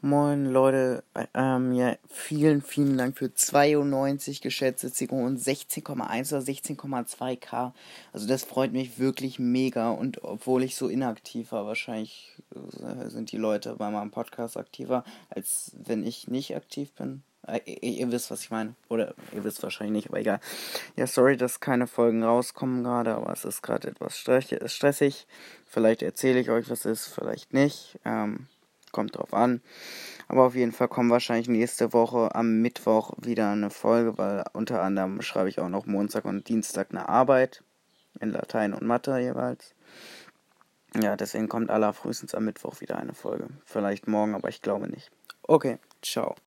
Moin Leute, ähm, ja, vielen, vielen Dank für 92 geschätzte Sekunden und 16,1 oder 16,2k. Also das freut mich wirklich mega und obwohl ich so inaktiv war, wahrscheinlich äh, sind die Leute bei meinem Podcast aktiver, als wenn ich nicht aktiv bin. Äh, ihr, ihr, wisst, was ich meine. Oder ihr wisst wahrscheinlich nicht, aber egal. Ja, sorry, dass keine Folgen rauskommen gerade, aber es ist gerade etwas stressig. Vielleicht erzähle ich euch, was ist, vielleicht nicht. Ähm, kommt drauf an. Aber auf jeden Fall kommt wahrscheinlich nächste Woche am Mittwoch wieder eine Folge, weil unter anderem schreibe ich auch noch Montag und Dienstag eine Arbeit in Latein und Mathe jeweils. Ja, deswegen kommt allerfrühestens am Mittwoch wieder eine Folge. Vielleicht morgen, aber ich glaube nicht. Okay, ciao.